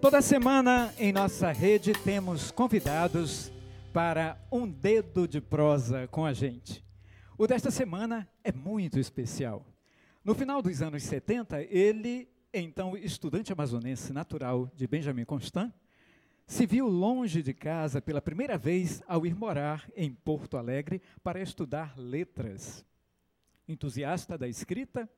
Toda semana em nossa rede temos convidados para um dedo de prosa com a gente. O desta semana é muito especial. No final dos anos 70, ele, então estudante amazonense natural de Benjamin Constant, se viu longe de casa pela primeira vez ao ir morar em Porto Alegre para estudar letras. Entusiasta da escrita,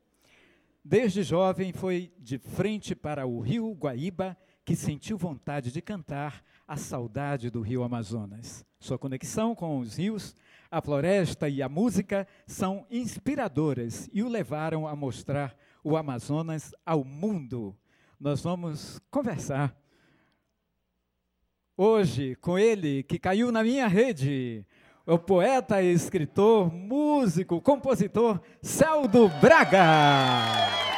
desde jovem foi de frente para o rio Guaíba que sentiu vontade de cantar a saudade do rio Amazonas. Sua conexão com os rios, a floresta e a música são inspiradoras e o levaram a mostrar o Amazonas ao mundo. Nós vamos conversar hoje com ele que caiu na minha rede, o poeta, escritor, músico, compositor Celdo Braga.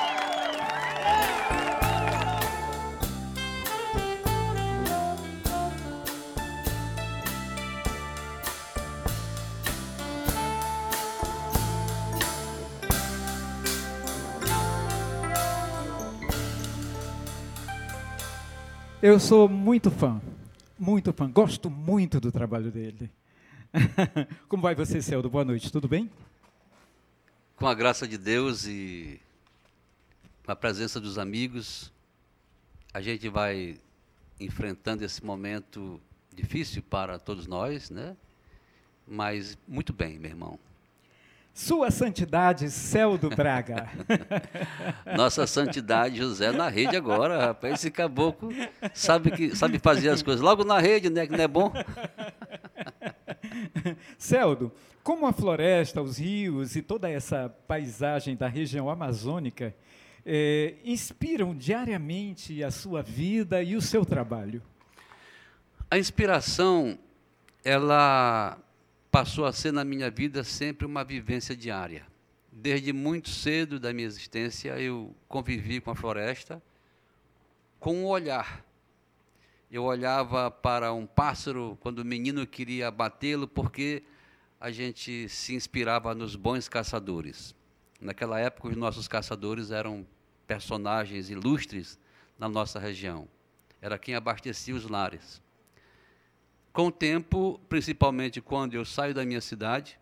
Eu sou muito fã, muito fã, gosto muito do trabalho dele. Como vai você, Celdo? Boa noite, tudo bem? Com a graça de Deus e com a presença dos amigos, a gente vai enfrentando esse momento difícil para todos nós, né? Mas muito bem, meu irmão. Sua Santidade, céu do Braga. Nossa Santidade José na rede agora, rapaz. Esse caboclo sabe, que, sabe fazer as coisas logo na rede, né? Que não é bom. Celdo, como a floresta, os rios e toda essa paisagem da região amazônica é, inspiram diariamente a sua vida e o seu trabalho? A inspiração, ela passou a ser na minha vida sempre uma vivência diária. Desde muito cedo da minha existência, eu convivi com a floresta com um olhar. Eu olhava para um pássaro quando o menino queria batê-lo, porque a gente se inspirava nos bons caçadores. Naquela época, os nossos caçadores eram personagens ilustres na nossa região. Era quem abastecia os lares. Com o tempo, principalmente quando eu saio da minha cidade,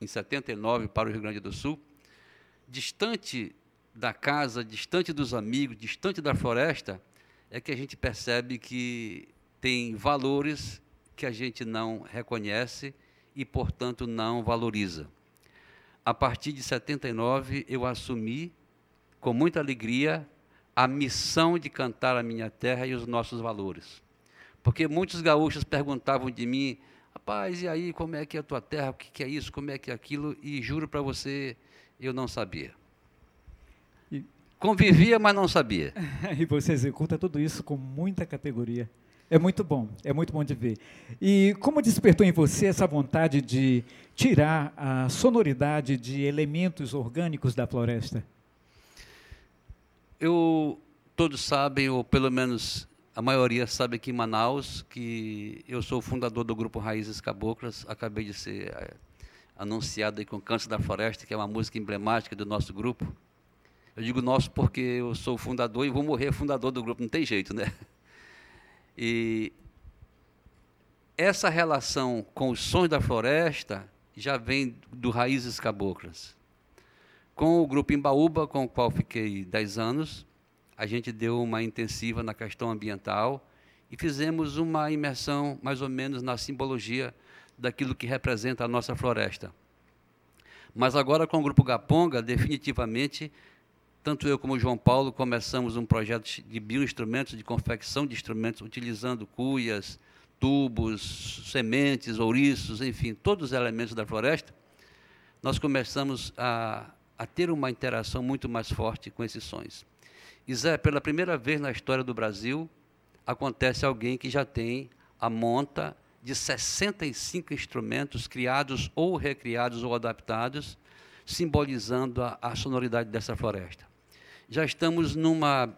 em 79 para o Rio Grande do Sul, distante da casa, distante dos amigos, distante da floresta, é que a gente percebe que tem valores que a gente não reconhece e, portanto, não valoriza. A partir de 79, eu assumi com muita alegria a missão de cantar a minha terra e os nossos valores. Porque muitos gaúchos perguntavam de mim, rapaz, e aí, como é que é a tua terra, o que, é isso, como é que é aquilo, e juro para você, eu não sabia. E... Convivia, mas não sabia. e você executa tudo isso com muita categoria. É muito bom, é muito bom de ver. E como despertou em você essa vontade de tirar a sonoridade de elementos orgânicos da floresta? Eu, todos sabem, ou pelo menos a maioria sabe aqui em Manaus que eu sou o fundador do grupo Raízes Caboclas. Acabei de ser é, anunciado aí com Câncer da Floresta, que é uma música emblemática do nosso grupo. Eu digo nosso porque eu sou o fundador e vou morrer fundador do grupo, não tem jeito, né? E essa relação com os sons da floresta já vem do Raízes Caboclas. Com o grupo Embaúba, com o qual fiquei 10 anos, a gente deu uma intensiva na questão ambiental e fizemos uma imersão mais ou menos na simbologia daquilo que representa a nossa floresta. Mas agora com o Grupo Gaponga, definitivamente, tanto eu como o João Paulo começamos um projeto de bioinstrumentos, de confecção de instrumentos, utilizando cuias, tubos, sementes, ouriços, enfim, todos os elementos da floresta. Nós começamos a, a ter uma interação muito mais forte com esses sons. E Zé, pela primeira vez na história do Brasil, acontece alguém que já tem a monta de 65 instrumentos criados ou recriados ou adaptados, simbolizando a, a sonoridade dessa floresta. Já estamos numa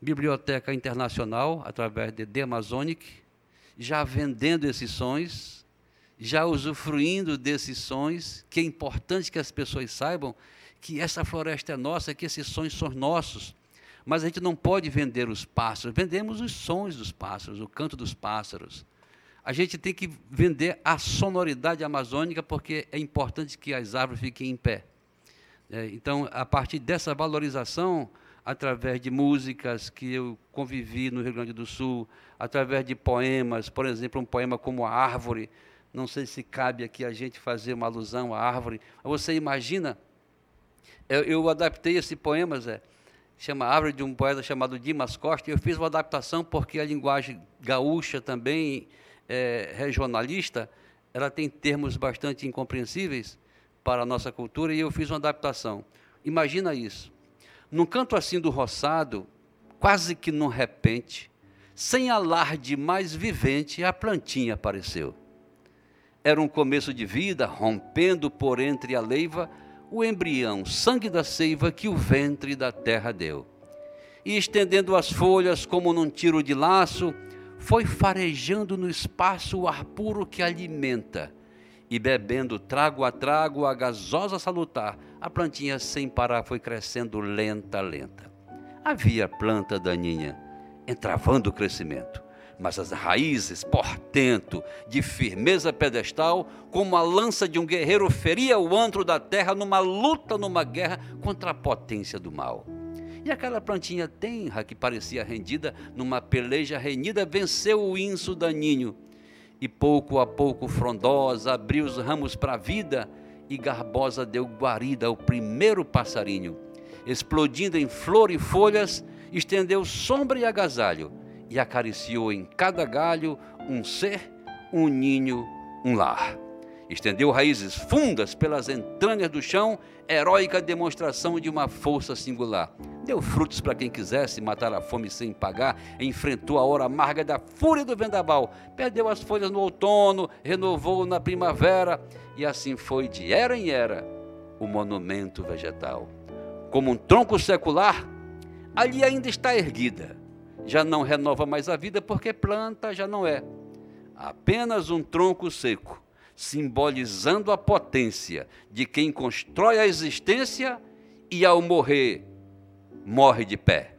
biblioteca internacional, através de The Amazonic, já vendendo esses sons, já usufruindo desses sons, que é importante que as pessoas saibam que essa floresta é nossa, que esses sons são nossos, Mas a gente não pode vender os pássaros, vendemos os sons dos pássaros, o canto dos pássaros. A gente tem que vender a sonoridade amazônica, porque é importante que as árvores fiquem em pé. É, então, a partir dessa valorização, através de músicas que eu convivi no Rio Grande do Sul, através de poemas, por exemplo, um poema como A Árvore, não sei se cabe aqui a gente fazer uma alusão à árvore. Você imagina? Eu, eu adaptei esse poema, Zé, chama Árvore, de um poeta chamado Dimas Costa, e eu fiz uma adaptação porque a linguagem gaúcha também é, regionalista, ela tem termos bastante incompreensíveis para a nossa cultura, e eu fiz uma adaptação. Imagina isso. Num canto assim do roçado, quase que num repente, sem alarde mais vivente, a plantinha apareceu era um começo de vida, rompendo por entre a leiva o embrião, sangue da seiva que o ventre da terra deu. E estendendo as folhas como num tiro de laço, foi farejando no espaço o ar puro que alimenta. E bebendo trago a trago a gasosa salutar, a plantinha sem parar foi crescendo lenta, lenta. Havia planta daninha, entravando o crescimento mas as raízes, portento, de firmeza pedestal, como a lança de um guerreiro feria o antro da terra numa luta, numa guerra contra a potência do mal. E aquela plantinha tenra que parecia rendida numa peleja renhida venceu o inso daninho. E pouco a pouco frondosa abriu os ramos para a vida e garbosa deu guarida ao primeiro passarinho. Explodindo em flor e folhas, estendeu sombra e agasalho e acariciou em cada galho um ser, um ninho, um lar. Estendeu raízes fundas pelas entranhas do chão, heróica demonstração de uma força singular. Deu frutos para quem quisesse matar a fome sem pagar, enfrentou a hora amarga da fúria do vendaval, perdeu as folhas no outono, renovou na primavera, e assim foi de era em era o monumento vegetal. Como um tronco secular, ali ainda está erguida já não renova mais a vida porque planta já não é. Apenas um tronco seco, simbolizando a potência de quem constrói a existência e ao morrer, morre de pé.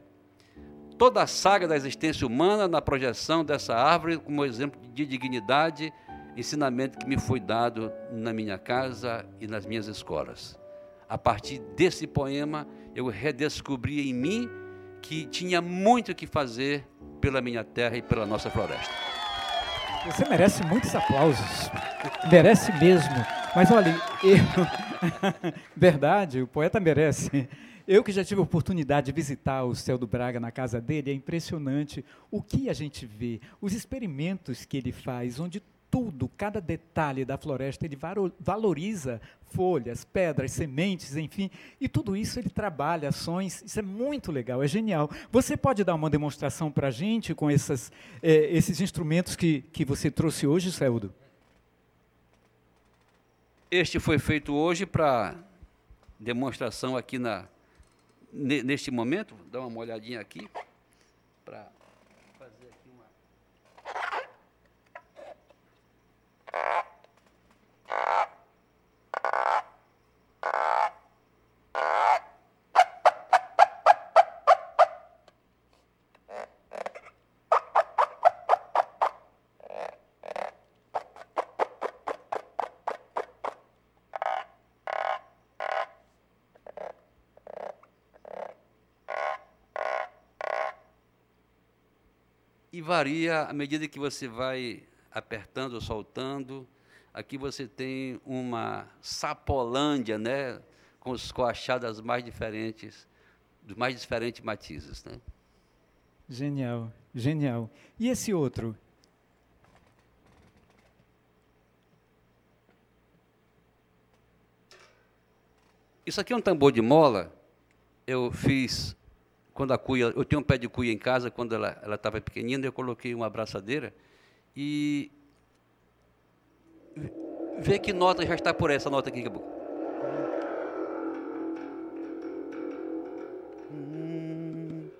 Toda a saga da existência humana na projeção dessa árvore como exemplo de dignidade, ensinamento que me foi dado na minha casa e nas minhas escolas. A partir desse poema, eu redescobri em mim que tinha muito que fazer pela minha terra e pela nossa floresta. Você merece muitos aplausos, merece mesmo. Mas olha, eu... verdade, o poeta merece. Eu que já tive a oportunidade de visitar o Céu do Braga na casa dele, é impressionante o que a gente vê, os experimentos que ele faz, onde tudo, cada detalhe da floresta, ele valoriza folhas, pedras, sementes, enfim, e tudo isso ele trabalha, ações, isso é muito legal, é genial. Você pode dar uma demonstração para a gente com essas, é, esses instrumentos que, que você trouxe hoje, Celdo? Este foi feito hoje para demonstração aqui na, neste momento, dá uma olhadinha aqui, para e varia à medida que você vai apertando ou soltando. Aqui você tem uma sapolândia, né, com os coachadas mais diferentes, dos mais diferentes matizes, né? Genial, genial. E esse outro? Isso aqui é um tambor de mola. Eu fiz quando a cuia, eu tenho um pé de cuia em casa, quando ela estava pequenina, eu coloquei uma abraçadeira e vê que nota já está por essa nota aqui, acabou. Hum,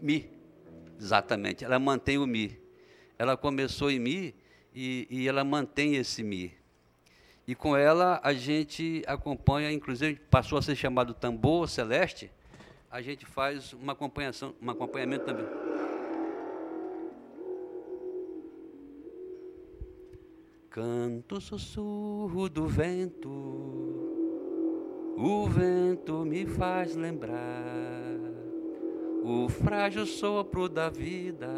mi, exatamente. Ela mantém o mi. Ela começou em mi e, e ela mantém esse mi. E com ela a gente acompanha, inclusive passou a ser chamado tambor celeste, a gente faz uma acompanhação, um acompanhamento também. Canto sussurro do vento, o vento me faz lembrar o frágil sopro da vida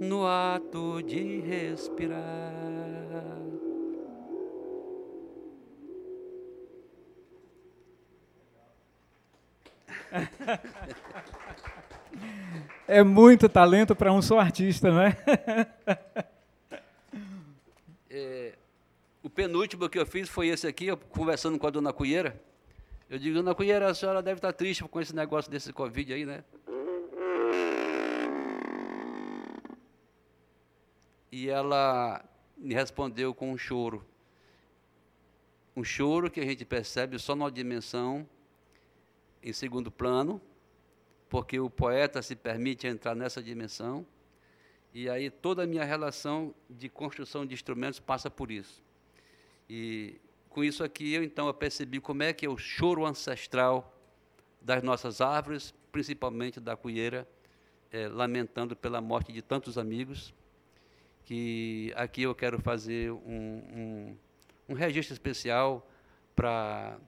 no ato de respirar. É muito talento para um só artista, não é? é? O penúltimo que eu fiz foi esse aqui, eu, conversando com a dona Cunheira. Eu digo, dona Cunheira, a senhora deve estar triste com esse negócio desse Covid aí, né? E ela me respondeu com um choro. Um choro que a gente percebe só numa dimensão em segundo plano, porque o poeta se permite entrar nessa dimensão, e aí toda a minha relação de construção de instrumentos passa por isso. E com isso aqui eu então eu percebi como é que é o choro ancestral das nossas árvores, principalmente da cuieira, é, lamentando pela morte de tantos amigos, que aqui eu quero fazer um, um, um registro especial para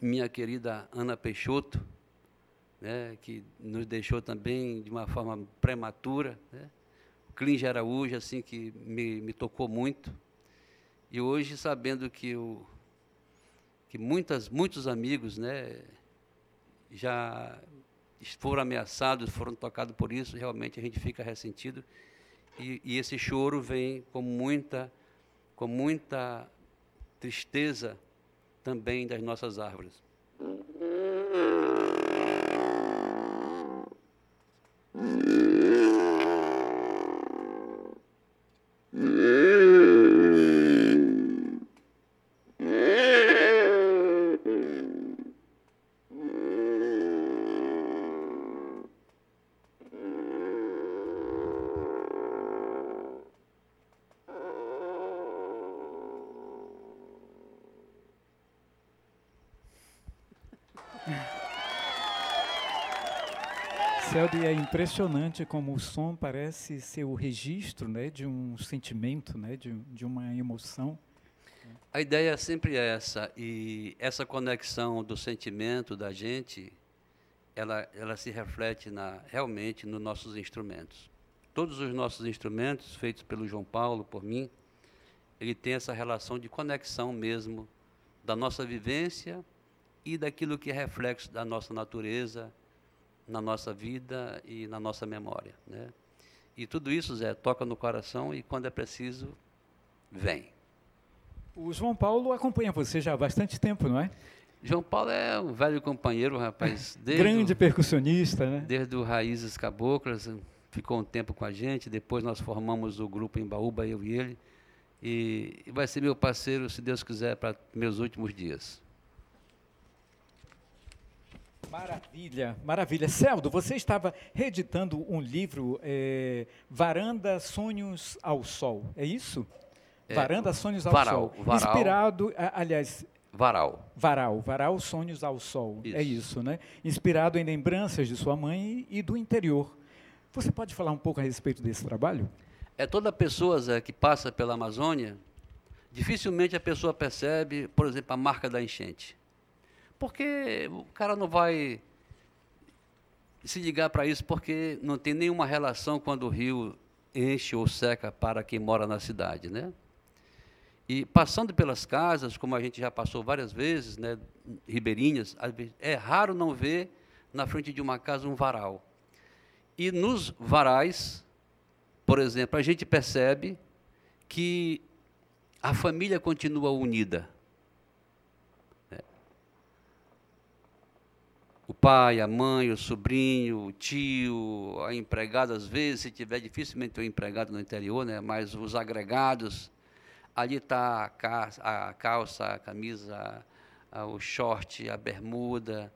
minha querida Ana Peixoto, né, que nos deixou também de uma forma prematura, né? o Clinge Araújo, assim, que me, me tocou muito, e hoje sabendo que, o, que muitas, muitos amigos né, já foram ameaçados, foram tocados por isso, realmente a gente fica ressentido, e, e esse choro vem com muita, com muita tristeza, também das nossas árvores. Celdi, é impressionante como o som parece ser o registro né, de um sentimento, né, de, de uma emoção. A ideia sempre é essa, e essa conexão do sentimento da gente, ela, ela se reflete na, realmente nos nossos instrumentos. Todos os nossos instrumentos, feitos pelo João Paulo, por mim, ele tem essa relação de conexão mesmo da nossa vivência e daquilo que é reflexo da nossa natureza, na nossa vida e na nossa memória. Né? E tudo isso, Zé, toca no coração e quando é preciso, vem. O João Paulo acompanha você já há bastante tempo, não é? João Paulo é um velho companheiro, rapaz. Grande o, percussionista, né? Desde o Raízes Caboclas, ficou um tempo com a gente, depois nós formamos o grupo em Baúba, eu e ele, e vai ser meu parceiro, se Deus quiser, para meus últimos dias. Maravilha, maravilha. Celdo, você estava reeditando um livro, é, Varanda Sonhos ao Sol, é isso? É, Varanda Sonhos ao varal, Sol. Varal. Inspirado, aliás. Varal. Varal, Varal Sonhos ao Sol. Isso. É isso, né? Inspirado em lembranças de sua mãe e do interior. Você pode falar um pouco a respeito desse trabalho? É toda pessoa, Zé, que passa pela Amazônia, dificilmente a pessoa percebe, por exemplo, a marca da enchente. Porque o cara não vai se ligar para isso porque não tem nenhuma relação quando o rio enche ou seca para quem mora na cidade, né? E passando pelas casas, como a gente já passou várias vezes, né, ribeirinhas, é raro não ver na frente de uma casa um varal. E nos varais, por exemplo, a gente percebe que a família continua unida. O pai, a mãe, o sobrinho, o tio, a empregada, às vezes, se tiver dificilmente um empregado no interior, né? mas os agregados, ali está a calça, a camisa, o short, a bermuda.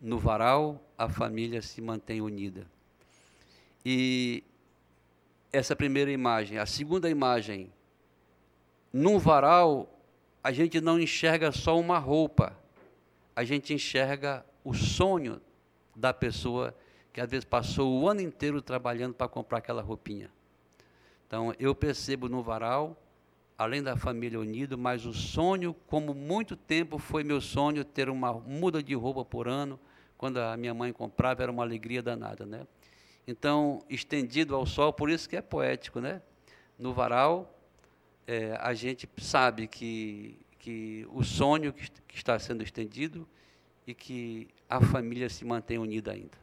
No varal, a família se mantém unida. E essa primeira imagem. A segunda imagem num varal, a gente não enxerga só uma roupa, a gente enxerga o sonho da pessoa que às vezes passou o ano inteiro trabalhando para comprar aquela roupinha. Então, eu percebo no varal, além da família unida, mas o sonho, como muito tempo foi meu sonho ter uma muda de roupa por ano, quando a minha mãe comprava, era uma alegria danada, né? Então, estendido ao sol, por isso que é poético, né? No varal, é, a gente sabe que, que o sonho que, que está sendo estendido e que a família se mantém unida ainda.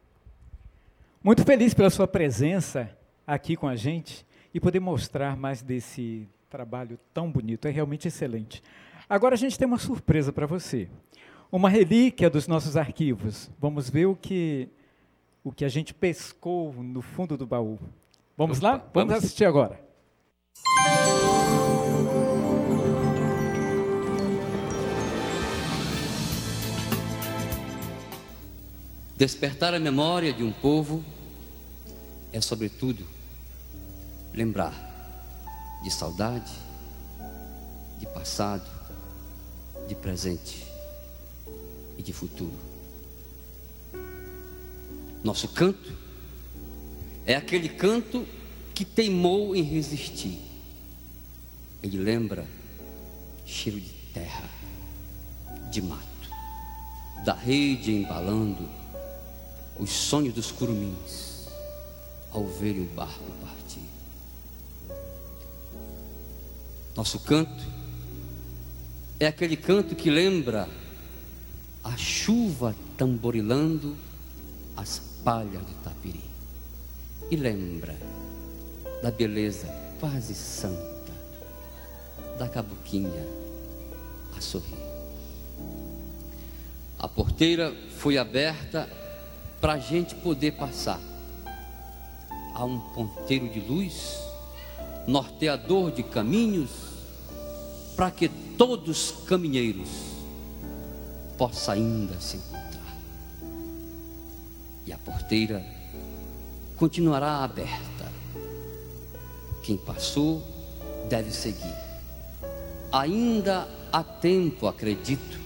Muito feliz pela sua presença aqui com a gente e poder mostrar mais desse trabalho tão bonito. É realmente excelente. Agora a gente tem uma surpresa para você. Uma relíquia dos nossos arquivos. Vamos ver o que o que a gente pescou no fundo do baú. Vamos Opa, lá? Vamos, vamos assistir agora. Despertar a memória de um povo é, sobretudo, lembrar de saudade, de passado, de presente e de futuro. Nosso canto é aquele canto que teimou em resistir. Ele lembra cheiro de terra, de mato, da rede embalando os sonhos dos curumins ao verem o barco partir. Nosso canto é aquele canto que lembra a chuva tamborilando as palhas do tapiri e lembra da beleza quase santa da cabuquinha a sorrir. A porteira foi aberta para a gente poder passar. Há um ponteiro de luz, norteador de caminhos, para que todos caminheiros possam ainda se encontrar. E a porteira continuará aberta. Quem passou deve seguir. Ainda há tempo, acredito,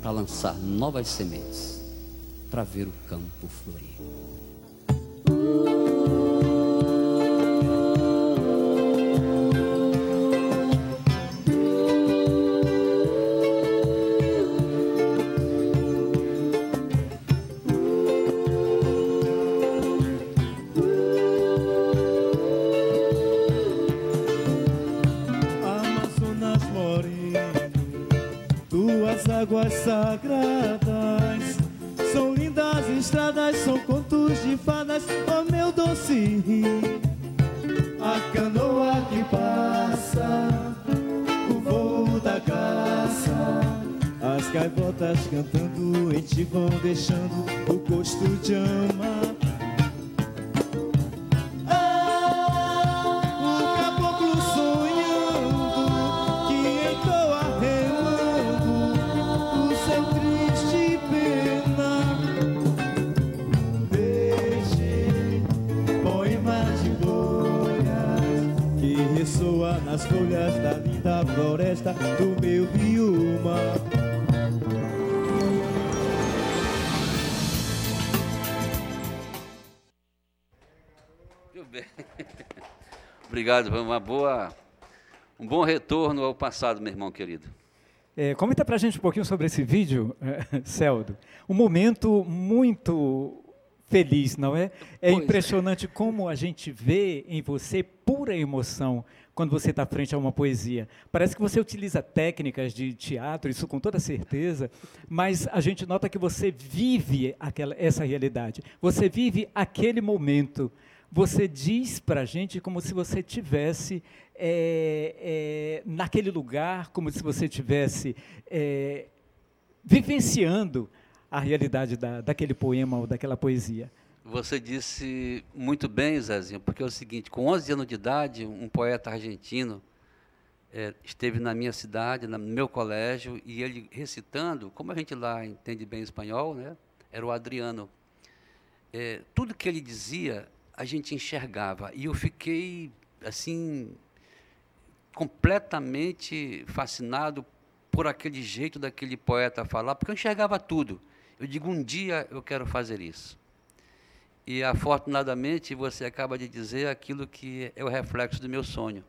para lançar novas sementes para ver o campo florir. Muito bem. Obrigado, foi uma boa, um bom retorno ao passado, meu irmão querido. É, comenta para a gente um pouquinho sobre esse vídeo, Celdo. Um momento muito feliz, não é? É pois é. impressionante é. como a gente vê em você pura emoção quando você está frente a uma poesia. Parece que você utiliza técnicas de teatro, isso com toda certeza, mas a gente nota que você vive aquela, essa realidade. Você vive aquele momento. Você diz para a gente como se você tivesse é, é, naquele lugar, como se você tivesse é, vivenciando a realidade da, daquele poema ou daquela poesia. Você disse muito bem, Zezinho, porque é o seguinte: com 11 anos de idade, um poeta argentino é, esteve na minha cidade, no meu colégio, e ele recitando, como a gente lá entende bem espanhol, né? Era o Adriano. É, tudo que ele dizia, a gente enxergava, e eu fiquei assim completamente fascinado por aquele jeito daquele poeta falar, porque eu enxergava tudo. Eu digo, um dia eu quero fazer isso. E afortunadamente você acaba de dizer aquilo que é o reflexo do meu sonho.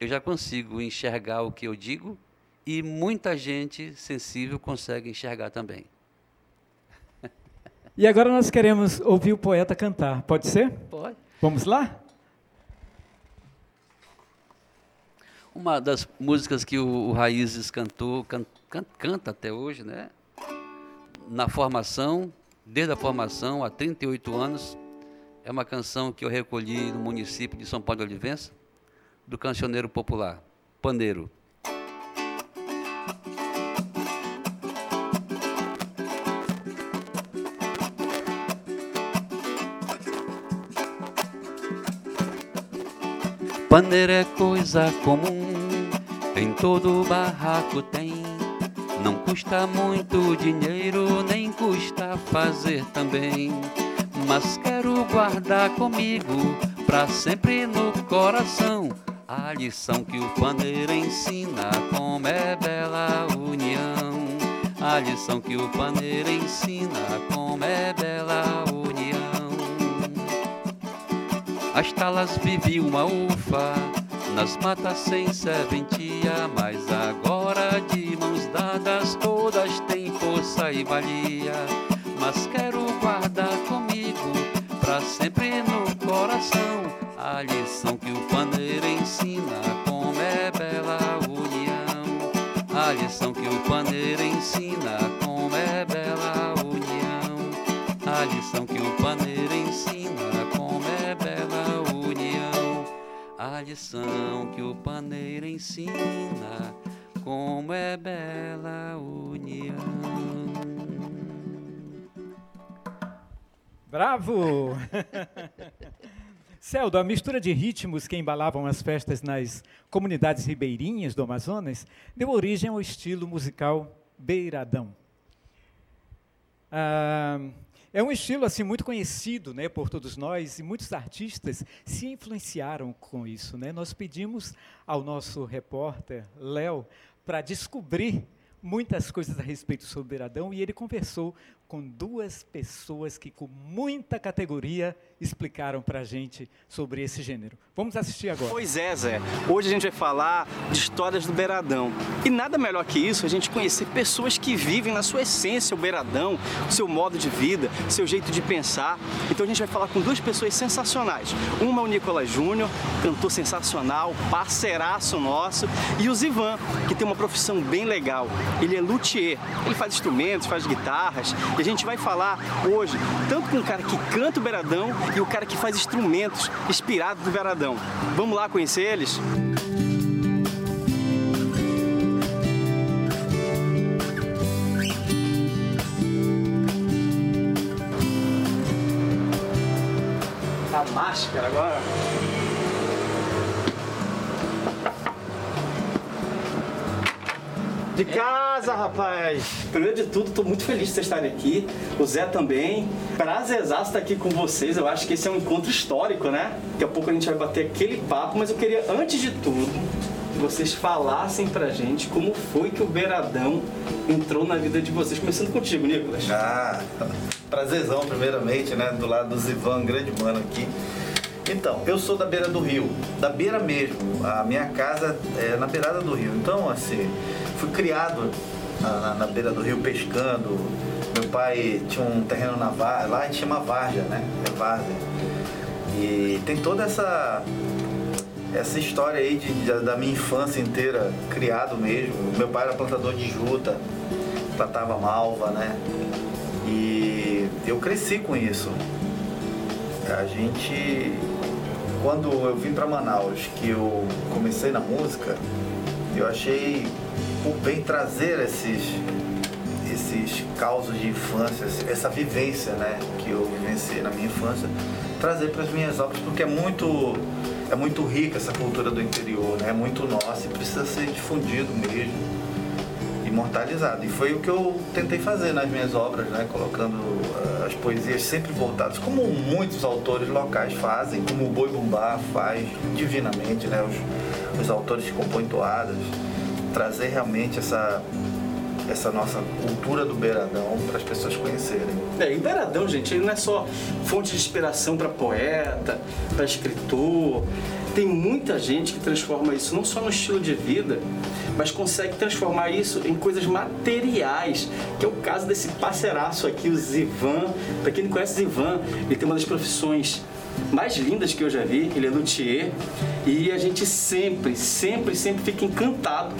Eu já consigo enxergar o que eu digo e muita gente sensível consegue enxergar também. E agora nós queremos ouvir o poeta cantar. Pode ser? Pode. Vamos lá? Uma das músicas que o, o Raízes cantou, can, can, canta até hoje, né? Na formação, desde a formação, há 38 anos, é uma canção que eu recolhi no município de São Paulo de Olivença, do cancioneiro popular, Paneiro. Paneiro é coisa comum, em todo barraco tem. Não custa muito dinheiro, nem custa fazer também. Mas quero guardar comigo, pra sempre no coração, a lição que o paneiro ensina, como é bela união. A lição que o paneiro ensina, como é bela união. As talas viviam uma ufa, nas matas sem serventia, mas agora de mãos dadas todas têm força e valia. Mas quero guardar comigo, pra sempre no coração, a lição que o paneiro ensina, como é bela a união. A lição que o paneiro ensina, como é bela a união. A lição que o paneiro ensina, A lição que o paneiro ensina, como é bela união. Bravo! Celdo, a mistura de ritmos que embalavam as festas nas comunidades ribeirinhas do Amazonas deu origem ao estilo musical beiradão. Ah, é um estilo assim muito conhecido, né, por todos nós e muitos artistas se influenciaram com isso, né? Nós pedimos ao nosso repórter Léo para descobrir muitas coisas a respeito sobre o beiradão e ele conversou com duas pessoas que com muita categoria explicaram para a gente sobre esse gênero. Vamos assistir agora. Pois é, Zé. Hoje a gente vai falar de histórias do Beiradão. E nada melhor que isso, a gente conhecer pessoas que vivem na sua essência o Beiradão, o seu modo de vida, seu jeito de pensar. Então a gente vai falar com duas pessoas sensacionais. Uma é o Nicolas Júnior, cantor sensacional, parceiraço nosso, e o Zivan, que tem uma profissão bem legal. Ele é luthier. Ele faz instrumentos, faz guitarras, e a gente vai falar hoje tanto com o cara que canta o Beiradão e o cara que faz instrumentos inspirados do Beiradão. Vamos lá conhecer eles? A máscara agora. De casa, rapaz! Primeiro de tudo, estou muito feliz de vocês estarem aqui. O Zé também. Prazerzaço estar aqui com vocês. Eu acho que esse é um encontro histórico, né? Daqui a pouco a gente vai bater aquele papo, mas eu queria, antes de tudo, que vocês falassem pra gente como foi que o Beiradão entrou na vida de vocês. Começando contigo, Nicolas. Ah, prazerzão primeiramente, né? Do lado do Zivan, grande mano aqui. Então, eu sou da beira do rio, da beira mesmo. A minha casa é na beirada do rio. Então, assim, fui criado na, na- beira do rio pescando. Meu pai tinha um terreno na Várzea, lá a gente chama Várzea, né? É Várzea. E tem toda essa essa história aí de, de- da minha infância inteira, criado mesmo. Meu pai era plantador de juta, plantava malva, né? E eu cresci com isso. A gente, quando eu vim para Manaus, que eu comecei na música, eu achei por bem trazer esses esses causos de infância, essa vivência, né, que eu vivenciei na minha infância, trazer para as minhas obras, porque é muito é muito rica essa cultura do interior, né? É muito nossa e precisa ser difundido mesmo imortalizado. E foi o que eu tentei fazer nas minhas obras, né? colocando ah, as poesias sempre voltadas, como muitos autores locais fazem, como o Boi Bumbá faz divinamente, né? os, os autores que compõem toadas, trazer realmente essa essa nossa cultura do beiradão para as pessoas conhecerem. É, e o beiradão, gente, ele não é só fonte de inspiração para poeta, para escritor. Tem muita gente que transforma isso não só no estilo de vida, mas consegue transformar isso em coisas materiais, que é o caso desse parceiraço aqui, o Zivan. Para quem não conhece Zivan, ele tem uma das profissões mais lindas que eu já vi, ele é luthier, e a gente sempre, sempre, sempre fica encantado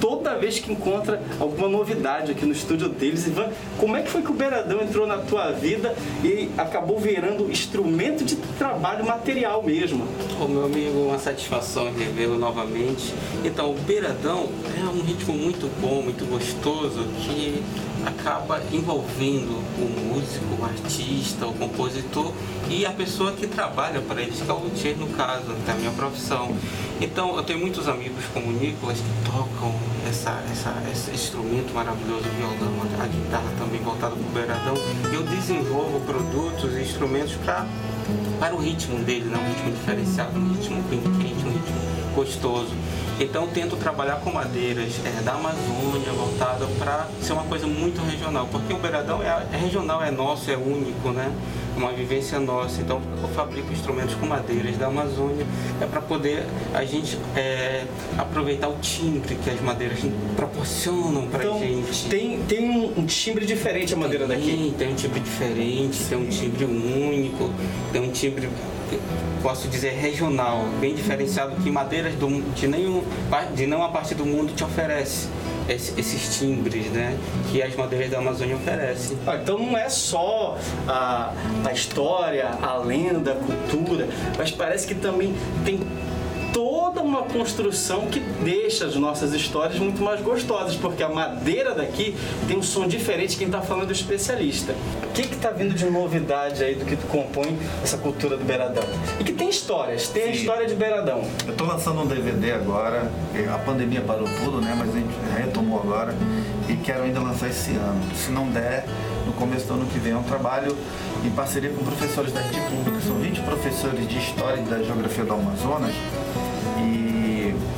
toda vez que encontra alguma novidade aqui no estúdio deles. Ivan, como é que foi que o Beiradão entrou na tua vida e acabou virando instrumento de trabalho material mesmo? Ô meu amigo, uma satisfação revê-lo novamente. Então, o Beiradão é um ritmo muito bom, muito gostoso, que acaba envolvendo o músico, o artista, o compositor e a pessoa que trabalha para eles, que é o luthier no caso, da minha profissão. Então eu tenho muitos amigos como o Nicolas que tocam essa, essa, esse instrumento maravilhoso, o violão, a guitarra também voltada para o beiradão. Eu desenvolvo produtos e instrumentos para para o ritmo dele, né? um ritmo diferenciado, um ritmo quente, um ritmo gostoso. Então tento trabalhar com madeiras é, da Amazônia, voltada para ser uma coisa muito regional, porque o beiradão é, é regional, é nosso, é único, né? Uma vivência nossa. Então eu fabrico instrumentos com madeiras da Amazônia, é para poder a gente é, aproveitar o timbre que as madeiras proporcionam para então, gente. Tem, tem um, um timbre diferente a madeira tem, daqui? Tem um timbre diferente, tem um timbre único, tem um timbre posso dizer regional, bem diferenciado que madeiras do, de nenhum de nenhuma parte do mundo te oferece esses timbres, né, que as madeiras da Amazônia oferecem. Ah, então não é só a, a história, a lenda, a cultura, mas parece que também tem toda uma construção que deixa as nossas histórias muito mais gostosas, porque a madeira daqui tem um som diferente quem está falando do especialista. O que está vindo de novidade aí do que compõe essa cultura do Beiradão? E que tem histórias, tem Sim. a história de Beiradão. Eu estou lançando um DVD agora, a pandemia parou tudo, né? Mas a gente retomou agora e quero ainda lançar esse ano. Se não der, no começo do ano que vem é um trabalho em parceria com professores da rede pública. São 20 professores de História e da Geografia do Amazonas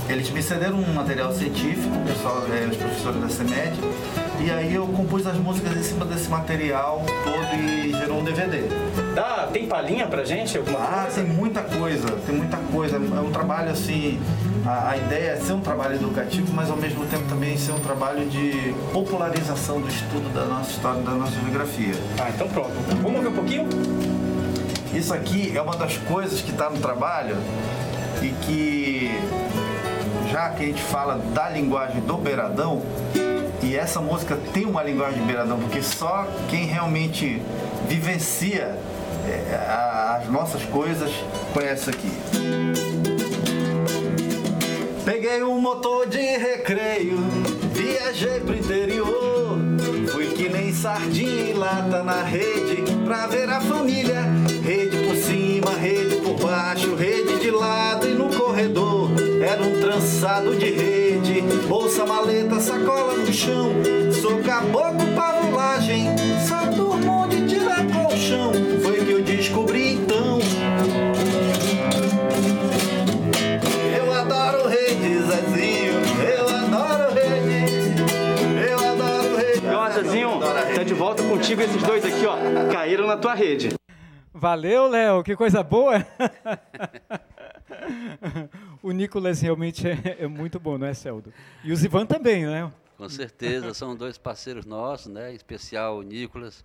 eles me cederam um material científico, pessoal, é, os professores da CEMED, e aí eu compus as músicas em cima desse material todo e gerou um DVD. Dá, tem palhinha pra gente? Alguma ah, coisa? tem muita coisa, tem muita coisa. É um trabalho assim, a, a, ideia é ser um trabalho educativo, mas ao mesmo tempo também ser um trabalho de popularização do estudo da nossa história, da nossa geografia. Ah, então pronto. Vamos ver um pouquinho? Isso aqui é uma das coisas que está no trabalho e que já que a gente fala da linguagem do beiradão, e essa música tem uma linguagem de beiradão, porque só quem realmente vivencia é, as nossas coisas conhece aqui. Peguei um motor de recreio, viajei pro interior. Fui que nem sardinha em lata na rede pra ver a família. Rede por cima, rede por baixo, rede de lado e no corredor. Era um trançado de rede, bolsa, maleta, sacola no chão. Sou caboclo, pavulagem, Saturno de tirar colchão. Foi que eu descobri então. Eu adoro rede, Zezinho, eu adoro rede. Eu adoro rede. Ó, Zezinho, tá de volta contigo esses dois aqui, ó. Caíram na tua rede. Valeu, Léo, que coisa boa. o Nicolas realmente é, é, muito bom, não é, Celdo? E o Zivan também, né? Com certeza, são dois parceiros nossos, né? Em especial o Nicolas,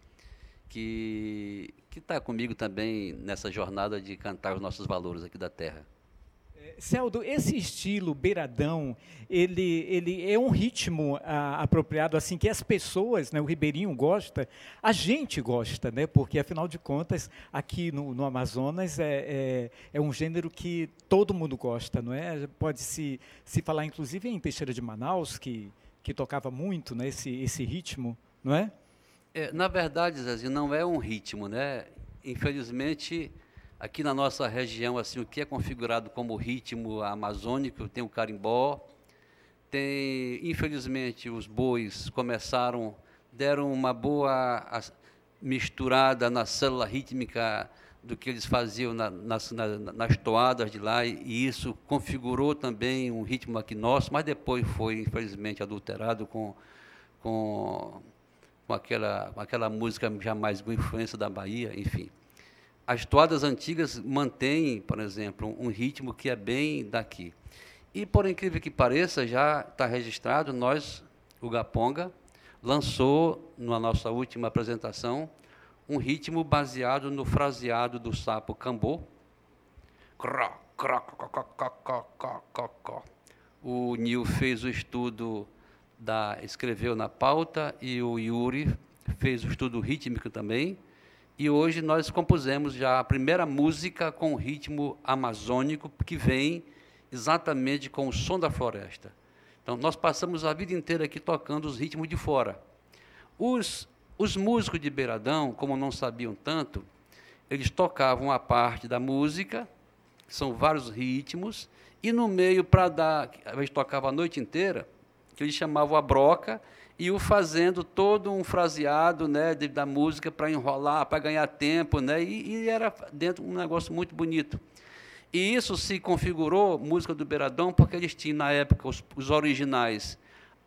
que que está comigo também nessa jornada de cantar os nossos valores aqui da terra. Celdo, esse estilo beiradão, ele, ele é um ritmo ah, apropriado, assim, que as pessoas, né, o ribeirinho gosta, a gente gosta, né, porque, afinal de contas, aqui no, no Amazonas é, é, é, um gênero que todo mundo gosta, não é? Pode-se se falar, inclusive, em Teixeira de Manaus, que, que tocava muito né, esse, esse ritmo, não é? é na verdade, Zezinho, não é um ritmo, né? Infelizmente Aqui na nossa região, assim, o que é configurado como ritmo amazônico, tem o carimbó, tem, infelizmente, os bois começaram, deram uma boa, misturada na célula rítmica do que eles faziam na, nas, na, nas toadas de lá, e isso configurou também um ritmo aqui nosso, mas depois foi, infelizmente, adulterado com, com, com aquela, aquela música já mais com influência da Bahia, enfim. As toadas antigas mantêm, por exemplo, um ritmo que é bem daqui. E, por incrível que pareça, já está registrado, nós, o Gaponga, lançou, na nossa última apresentação, um ritmo baseado no fraseado do sapo cambô. O Nil fez o estudo da escreveu na pauta e o Yuri fez o estudo rítmico também. E hoje nós compusemos já a primeira música com ritmo amazônico que vem exatamente com o som da floresta. Então nós passamos a vida inteira aqui tocando os ritmos de fora. Os os músicos de Beiradão, como não sabiam tanto, eles tocavam a parte da música, que são vários ritmos, e no meio, para dar, a gente tocava a noite inteira, que eles chamavam a broca, e o fazendo todo um fraseado né, de, da música para enrolar, para ganhar tempo, né, e, e, era dentro um negócio muito bonito. E isso se configurou, música do Beiradão, porque eles tinham, na época, os, os originais,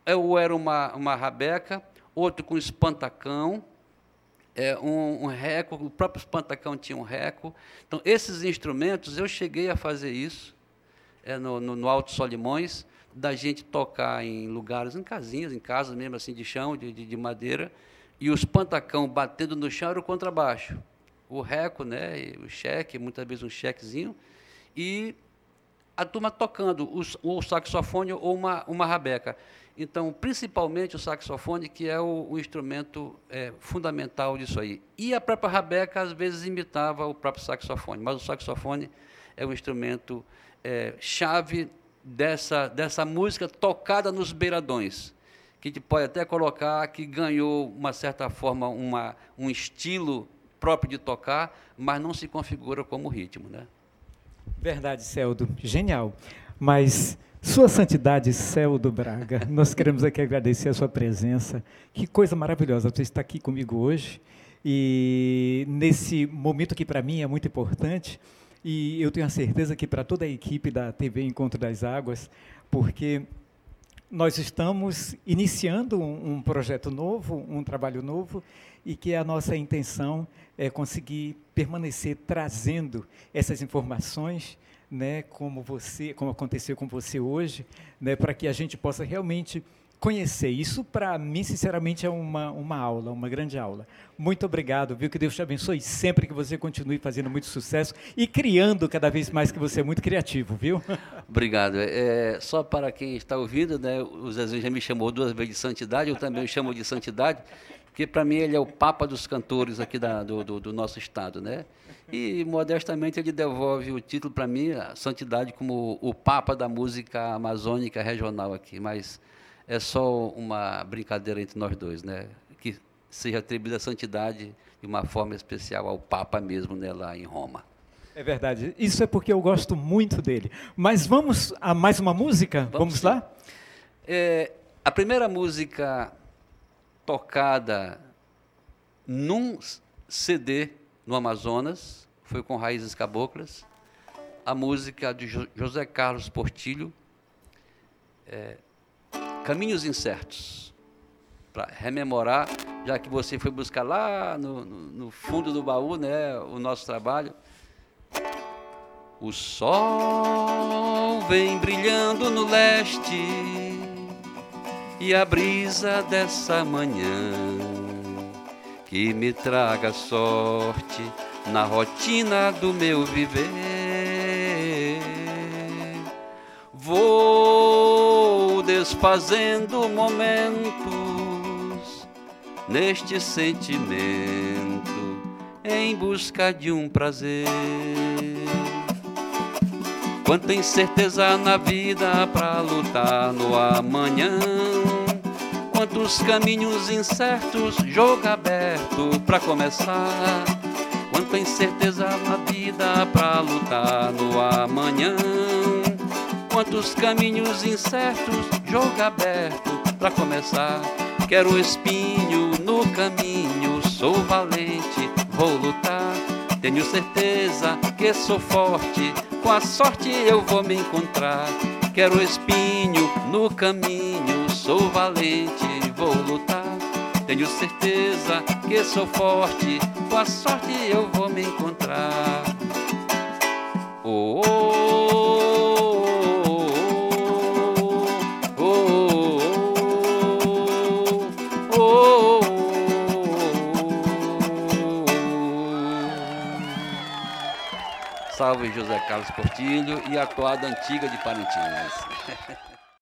ou era uma, uma rabeca, outro com espantacão, é, um, um reco, o próprio espantacão tinha um reco. Então, esses instrumentos, eu cheguei a fazer isso é, no, no, no, Alto Solimões, da gente tocar em lugares, em casinhas, em casas mesmo assim de chão, de, de, de madeira, e o espantacão batendo no chão era o contrabaixo. O reco, né, o cheque, muitas vezes um chequezinho, e a turma tocando o, o saxofone ou uma, uma rabeca. Então, principalmente o saxofone, que é o, o instrumento é, fundamental disso aí. E a própria rabeca, às vezes, imitava o próprio saxofone, mas o saxofone é o instrumento é, chave dessa, dessa música tocada nos beiradões, que a gente pode até colocar que ganhou, uma certa forma, uma, um estilo próprio de tocar, mas não se configura como ritmo. Né? Verdade, Celdo. Genial. Mas sua Santidade Céu do Braga, nós queremos aqui agradecer a sua presença. Que coisa maravilhosa você estar aqui comigo hoje. E nesse momento que para mim é muito importante, e eu tenho a certeza que para toda a equipe da TV Encontro das Águas, porque nós estamos iniciando um, um projeto novo, um trabalho novo, e que a nossa intenção é conseguir permanecer trazendo essas informações né, como você, como aconteceu com você hoje, né, para que a gente possa realmente conhecer. Isso, para mim, sinceramente, é uma, uma aula, uma grande aula. Muito obrigado, viu? Que Deus te abençoe sempre, que você continue fazendo muito sucesso e criando cada vez mais, que você é muito criativo, viu? Obrigado. É, só para quem está ouvindo, né, o Zezé já me chamou duas vezes de santidade, eu também o chamo de santidade, porque para mim ele é o papa dos cantores aqui da, do, do, do nosso estado, né? E, modestamente, ele devolve o título para mim, a santidade, como o papa da música amazônica regional aqui. Mas é só uma brincadeira entre nós dois, né? Que seja atribuída a santidade de uma forma especial ao papa mesmo, né, lá em Roma. É verdade. Isso é porque eu gosto muito dele. Mas vamos a mais uma música? Vamos, vamos lá? É, a primeira música tocada num CD no Amazonas, foi com Raízes Caboclas. A música de José Carlos Portilho, é, Caminhos Incertos, para rememorar, já que você foi buscar lá no, no, no fundo do baú né, o nosso trabalho. O sol vem brilhando no leste e a brisa dessa manhã que me traga sorte na rotina do meu viver. Vou desfazendo momentos neste sentimento em busca de um prazer. Quanta incerteza na vida pra lutar no amanhã Quantos caminhos incertos, jogo aberto para começar. Quanta incerteza na vida para lutar no amanhã. Quantos caminhos incertos, jogo aberto para começar. Quero espinho no caminho, sou valente, vou lutar. Tenho certeza que sou forte, com a sorte eu vou me encontrar. Quero espinho no caminho, sou valente, vou lutar. Tenho certeza que sou forte, com a sorte eu vou me encontrar. Oh, oh, Salve José Carlos Portilho e a toada antiga de Parintins.